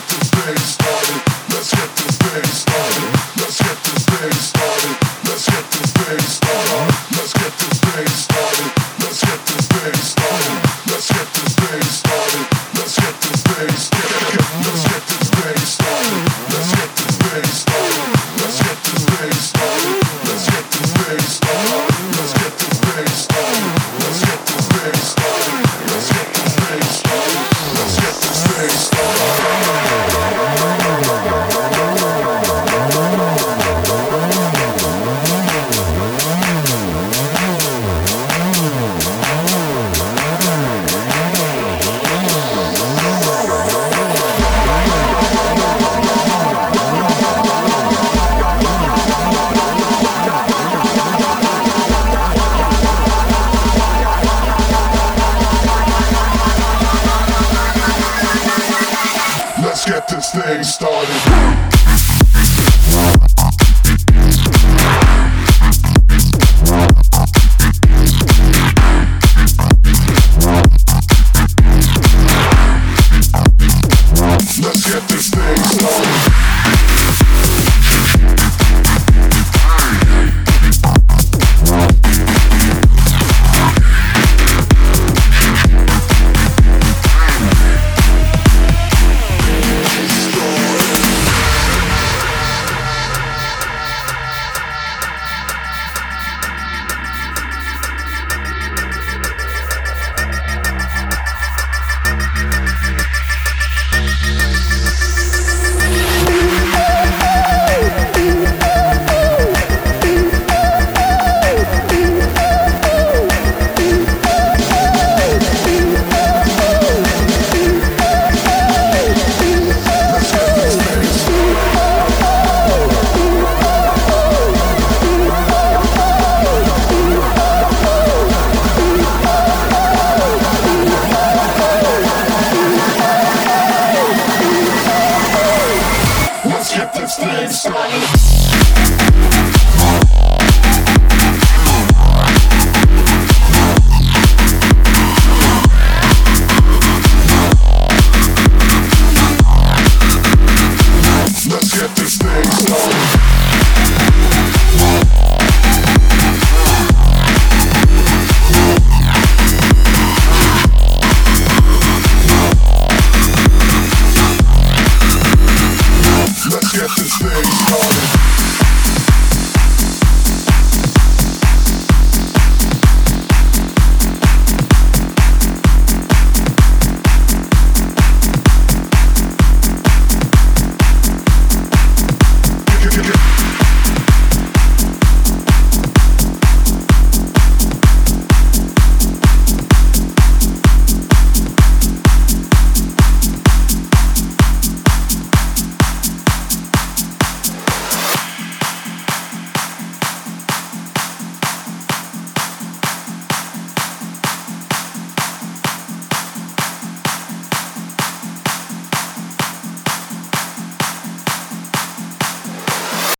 get this thing started. Let's get this thing started. somebody.